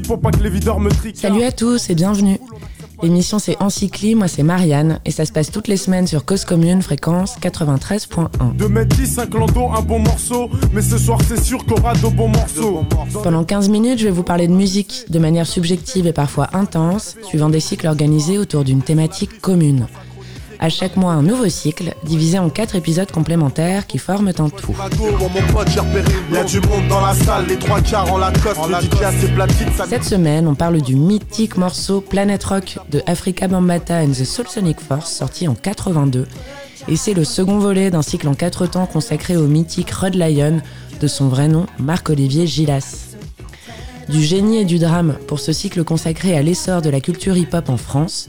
pour pas que les videurs me triquent. Salut à tous et bienvenue. L'émission c'est Encycli, moi c'est Marianne et ça se passe toutes les semaines sur Cause Commune, fréquence 93.1. De mettre 10, 5 lando, un bon morceau, mais ce soir c'est sûr qu'on aura de bons morceaux. Pendant 15 minutes, je vais vous parler de musique de manière subjective et parfois intense, suivant des cycles organisés autour d'une thématique commune. À chaque mois, un nouveau cycle, divisé en quatre épisodes complémentaires qui forment un tout. Cette semaine, on parle du mythique morceau Planet Rock de Africa Bambata and the Soul Sonic Force, sorti en 82. Et c'est le second volet d'un cycle en quatre temps consacré au mythique Rod Lion, de son vrai nom, Marc-Olivier Gillas. Du génie et du drame pour ce cycle consacré à l'essor de la culture hip-hop en France,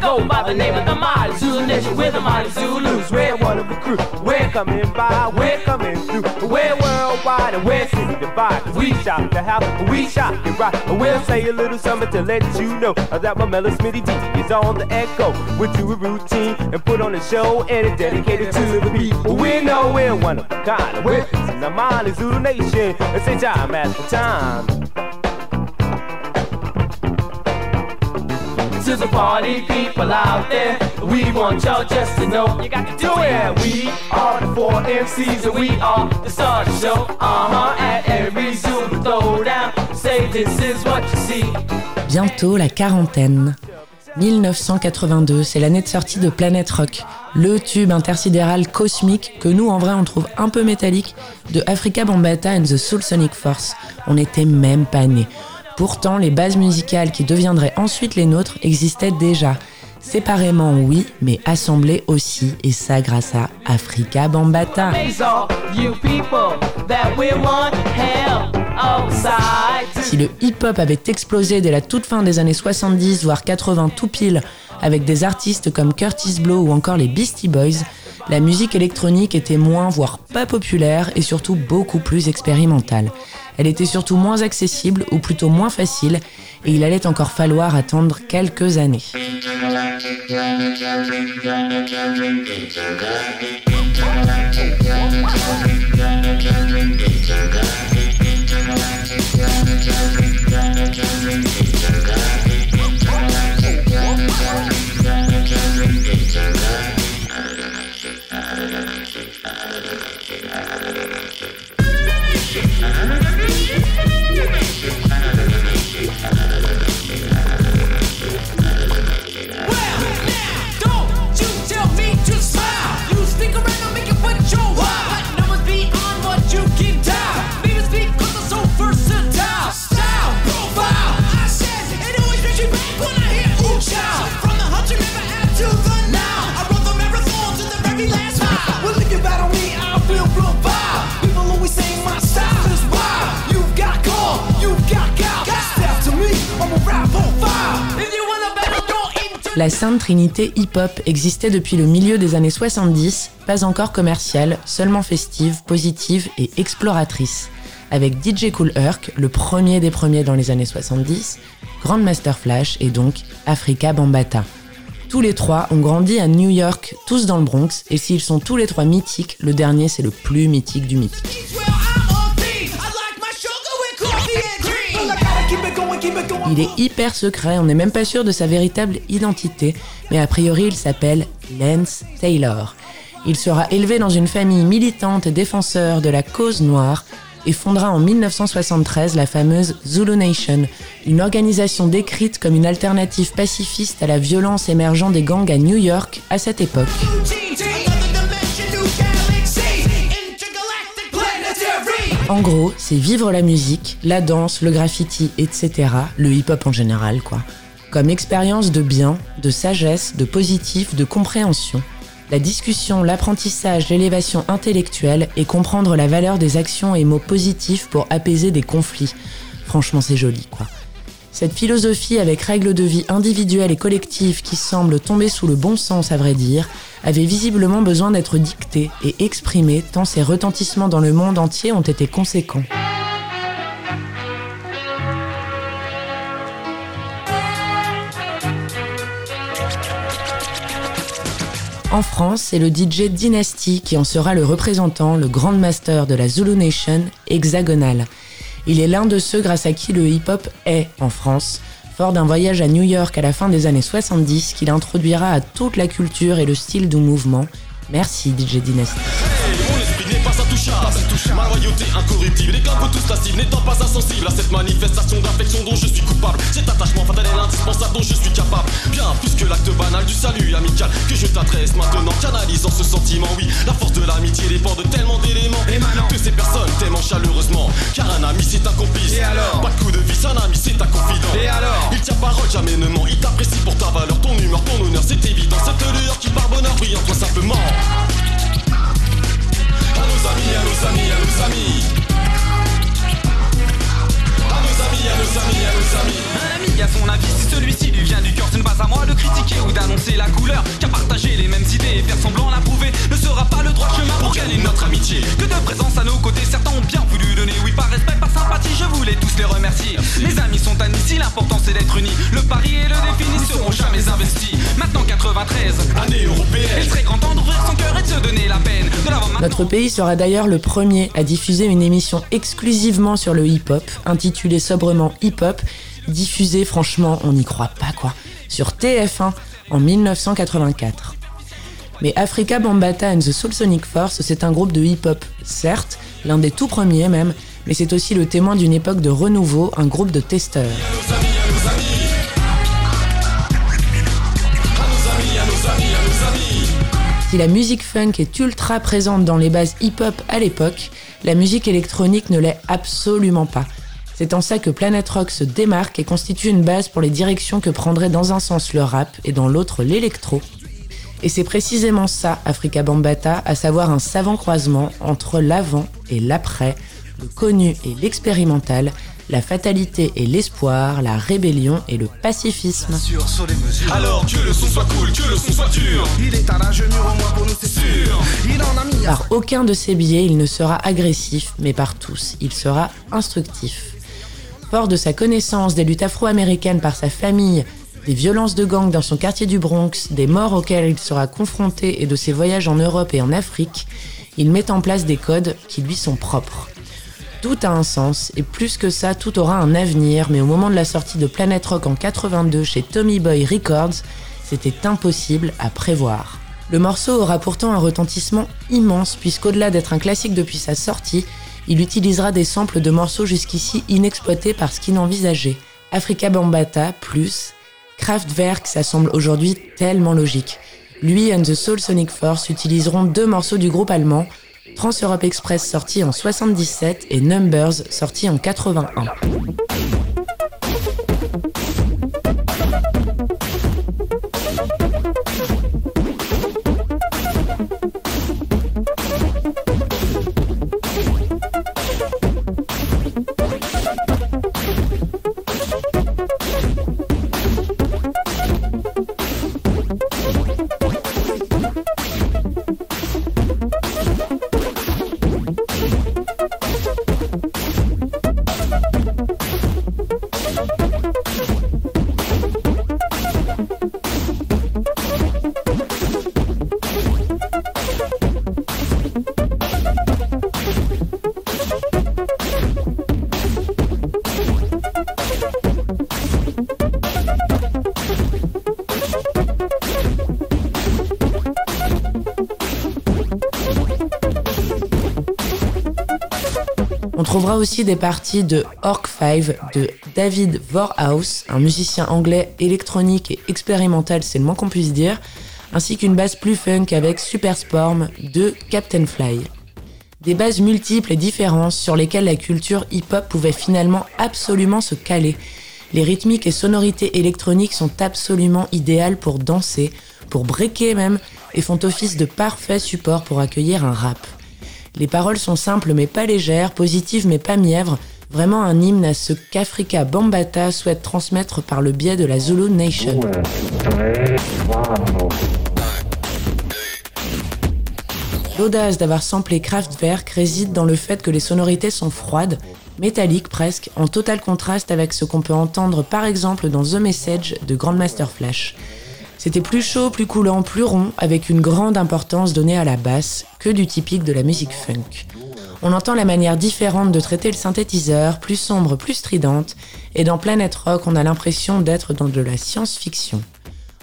go by the name of the Mighty Zulu Nation. We're the Mighty Zulus. We're one of the crew. We're coming by. We're coming through. We're worldwide and we're city divide. We shop the house. We shop it right. We'll say a little something to let you know that my Mellow Smitty D is on the echo. We'll do a routine and put on a show and it's dedicated to the people. We know we're one of a kind. We're the Mighty Zulu Nation. It's a time at the time. To the party people out there. We want y'all just to know you got to do it. We are the four MCs and we are the star of the show. Uh huh. At every Zoom throwdown, say this is what you see. Bientôt la quarantaine. 1982, c'est l'année de sortie de Planet Rock, le tube intersidéral cosmique que nous en vrai on trouve un peu métallique de Africa Bambata and the Soul Sonic Force. On n'était même pas nés. Pourtant, les bases musicales qui deviendraient ensuite les nôtres existaient déjà. Séparément, oui, mais assemblées aussi, et ça grâce à Africa Bambata. Si le hip-hop avait explosé dès la toute fin des années 70, voire 80 tout pile, avec des artistes comme Curtis Blow ou encore les Beastie Boys, la musique électronique était moins, voire pas populaire, et surtout beaucoup plus expérimentale. Elle était surtout moins accessible, ou plutôt moins facile, et il allait encore falloir attendre quelques années. La Sainte Trinité hip-hop existait depuis le milieu des années 70, pas encore commerciale, seulement festive, positive et exploratrice. Avec DJ Cool Herc, le premier des premiers dans les années 70, Grandmaster Flash et donc Africa Bambata. Tous les trois ont grandi à New York, tous dans le Bronx, et s'ils sont tous les trois mythiques, le dernier c'est le plus mythique du mythique. Il est hyper secret, on n'est même pas sûr de sa véritable identité, mais a priori il s'appelle Lance Taylor. Il sera élevé dans une famille militante et défenseur de la cause noire et fondera en 1973 la fameuse Zulu Nation, une organisation décrite comme une alternative pacifiste à la violence émergeant des gangs à New York à cette époque. En gros, c'est vivre la musique, la danse, le graffiti, etc., le hip-hop en général, quoi. Comme expérience de bien, de sagesse, de positif, de compréhension. La discussion, l'apprentissage, l'élévation intellectuelle et comprendre la valeur des actions et mots positifs pour apaiser des conflits. Franchement, c'est joli, quoi. Cette philosophie avec règles de vie individuelles et collectives qui semblent tomber sous le bon sens à vrai dire, avait visiblement besoin d'être dictée et exprimée tant ses retentissements dans le monde entier ont été conséquents. En France, c'est le DJ Dynasty qui en sera le représentant, le Grand Master de la Zulu Nation, hexagonal. Il est l'un de ceux grâce à qui le hip-hop est, en France, fort d'un voyage à New York à la fin des années 70 qu'il introduira à toute la culture et le style du mouvement. Merci DJ Dynasty. Ma royauté incorruptible. Vous tous la N'étant pas insensible à cette manifestation d'affection dont je suis coupable. Cet attachement fatal et indispensable dont je suis capable. Bien plus que l'acte banal du salut amical Que je t'adresse maintenant. Canalisant ce sentiment Oui, la force de l'amitié dépend de tellement Car un ami c'est un complice Et alors Pas de coup de vis, un ami c'est un confident Et alors Il tient parole, jamais ne ment Il t'apprécie pour ta valeur, ton humeur, ton honneur C'est évident, cette lueur qui par bonheur brille en toi simplement à nos amis, à nos amis, à nos amis. À nos amis, à nos amis, à nos amis. Un ami a son avis, si celui-ci lui vient du cœur, ce n'est pas à moi de critiquer ou d'annoncer la couleur. Car partager les mêmes idées et faire semblant l'approuver Notre pays sera d'ailleurs le premier à diffuser une émission exclusivement sur le hip-hop, intitulée sobrement Hip-Hop, diffusée franchement, on n'y croit pas quoi, sur TF1 en 1984. Mais Africa Bambata and the Soul Sonic Force, c'est un groupe de hip-hop, certes, l'un des tout premiers même, mais c'est aussi le témoin d'une époque de renouveau, un groupe de testeurs. Si la musique funk est ultra présente dans les bases hip-hop à l'époque, la musique électronique ne l'est absolument pas. C'est en ça que Planet Rock se démarque et constitue une base pour les directions que prendrait dans un sens le rap et dans l'autre l'électro. Et c'est précisément ça, Africa Bambata, à savoir un savant croisement entre l'avant et l'après, le connu et l'expérimental, la fatalité et l'espoir, la rébellion et le pacifisme. Sur, les. Alors que le son soit cool, que le son soit dur. Il est un au moins pour nous, c'est sûr. Il en a mis à Par aucun de ces biais, il ne sera agressif, mais par tous, il sera instructif. Fort de sa connaissance des luttes afro-américaines par sa famille, des violences de gang dans son quartier du Bronx, des morts auxquelles il sera confronté et de ses voyages en Europe et en Afrique, il met en place des codes qui lui sont propres. Tout a un sens, et plus que ça, tout aura un avenir, mais au moment de la sortie de Planet Rock en 82 chez Tommy Boy Records, c'était impossible à prévoir. Le morceau aura pourtant un retentissement immense, puisqu'au-delà d'être un classique depuis sa sortie, il utilisera des samples de morceaux jusqu'ici inexploités par Skin envisagé. Africa Bambata plus Kraftwerk, ça semble aujourd'hui tellement logique. Lui and the Soul Sonic Force utiliseront deux morceaux du groupe allemand, Trans Europe Express sorti en 77 et Numbers sorti en 81. Trouvera aussi des parties de Orc 5 de David Vorhaus, un musicien anglais électronique et expérimental, c'est le moins qu'on puisse dire, ainsi qu'une basse plus funk avec Super Sporm de Captain Fly. Des bases multiples et différentes sur lesquelles la culture hip-hop pouvait finalement absolument se caler. Les rythmiques et sonorités électroniques sont absolument idéales pour danser, pour breaker même, et font office de parfait support pour accueillir un rap. Les paroles sont simples mais pas légères, positives mais pas mièvres, Vraiment un hymne à ce qu'Africa Bambata souhaite transmettre par le biais de la Zulu Nation. L'audace d'avoir samplé Kraftwerk réside dans le fait que les sonorités sont froides, métalliques presque, en total contraste avec ce qu'on peut entendre par exemple dans The Message de Grandmaster Flash. C'était plus chaud, plus coulant, plus rond, avec une grande importance donnée à la basse, que du typique de la musique funk. On entend la manière différente de traiter le synthétiseur, plus sombre, plus stridente, et dans Planet Rock, on a l'impression d'être dans de la science-fiction.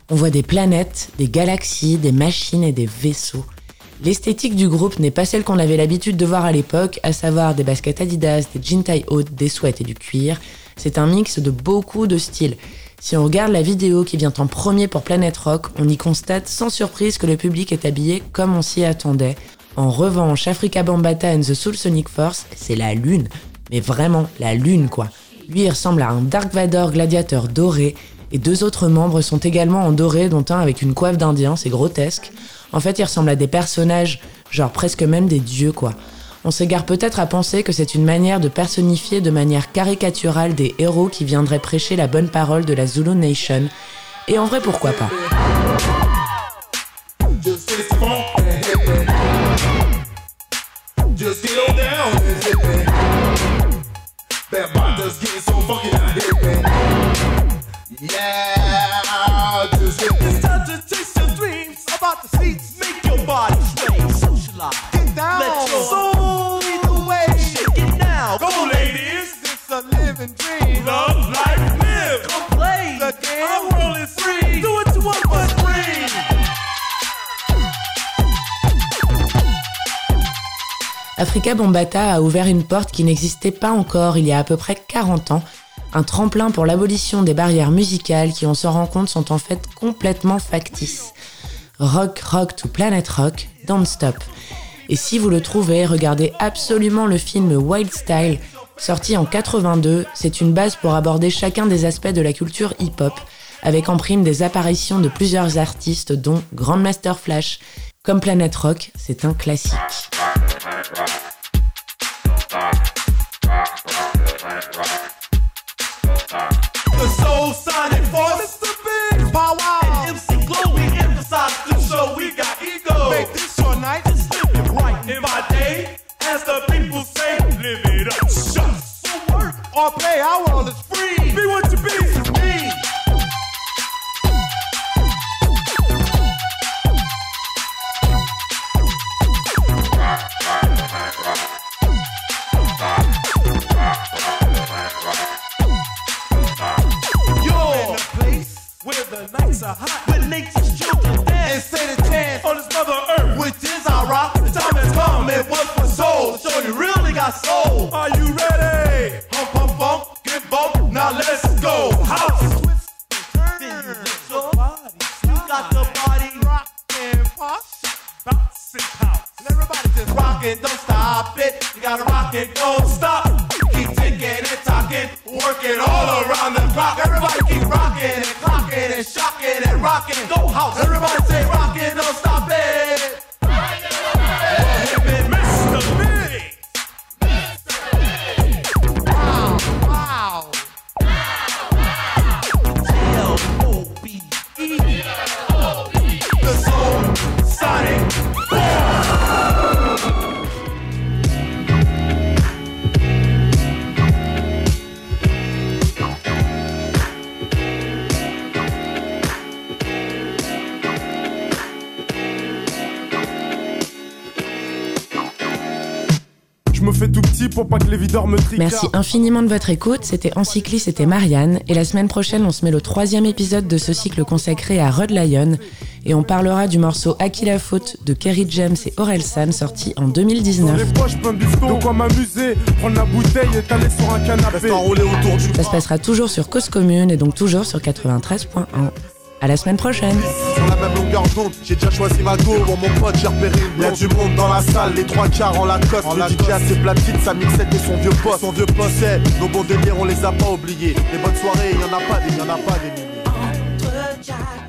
On voit des planètes, des galaxies, des machines et des vaisseaux. L'esthétique du groupe n'est pas celle qu'on avait l'habitude de voir à l'époque, à savoir des baskets Adidas, des jeans taille haute, des sweats et du cuir. C'est un mix de beaucoup de styles. Si on regarde la vidéo qui vient en premier pour Planet Rock, on y constate sans surprise que le public est habillé comme on s'y attendait. En revanche, Africa Bambata and the Soul Sonic Force, c'est la lune. Mais vraiment, la lune quoi. Lui, il ressemble à un Dark Vador gladiateur doré, et deux autres membres sont également en doré, dont un avec une coiffe d'Indien, c'est grotesque. En fait, ils ressemblent à des personnages, genre presque même des dieux, quoi. On s'égare peut-être à penser que c'est une manière de personnifier de manière caricaturale des héros qui viendraient prêcher la bonne parole de la Zulu Nation. Et en vrai, pourquoi pas? Africa Bombata a ouvert une porte qui n'existait pas encore il y a à peu près 40 ans, un tremplin pour l'abolition des barrières musicales qui, on se rend compte, sont en fait complètement factices. Rock, rock to Planet Rock, don't stop. Et si vous le trouvez, regardez absolument le film Wild Style, sorti en 82. C'est une base pour aborder chacun des aspects de la culture hip-hop, avec en prime des apparitions de plusieurs artistes, dont Grandmaster Flash. Comme Planet Rock, c'est un classique. right. Nights are hot, where nature's children dance and say the chance on this mother earth, which is our rock. The time has come, it was for soul. so you really got soul. Are you ready? Hump, hump, hump, get bump. Now let's go. House. You got the body rockin', posh, bouncing house. And everybody just rockin', don't stop it. You gotta rock it, don't stop. Keep ticking and talking, working all around the clock. Everybody keep rockin' and clockin' and shockin' and rockin'. Go house. Everybody say rockin', don't stop it. Pas que les videurs me. Merci infiniment de votre écoute. C'était Encycli, c'était Marianne. Et la semaine prochaine, on se met le troisième épisode de ce cycle consacré à Rod Lion. Et on parlera du morceau Aki la faute de Kerry James et Aurel San, sorti en Dans 2019. les poches, plein de bifton. De quoi m'amuser, prendre la bouteille et t'aller sur un canapé. Enroulé autour du Ça se passera toujours sur Cause Commune et donc toujours sur 93.1. À la semaine prochaine. Sur la même longueur d'onde, j'ai déjà choisi ma go. Pour mon pote, j'ai repéré une Y'a du monde dans la salle, les trois quarts en Lacoste. En le DJ a ses platines, sa mixette et son vieux poste. Son vieux poste, c'est nos bons délires, on les a pas oubliés. Les bonnes soirées, y'en a pas des, y'en a pas des milliers. Entre Jack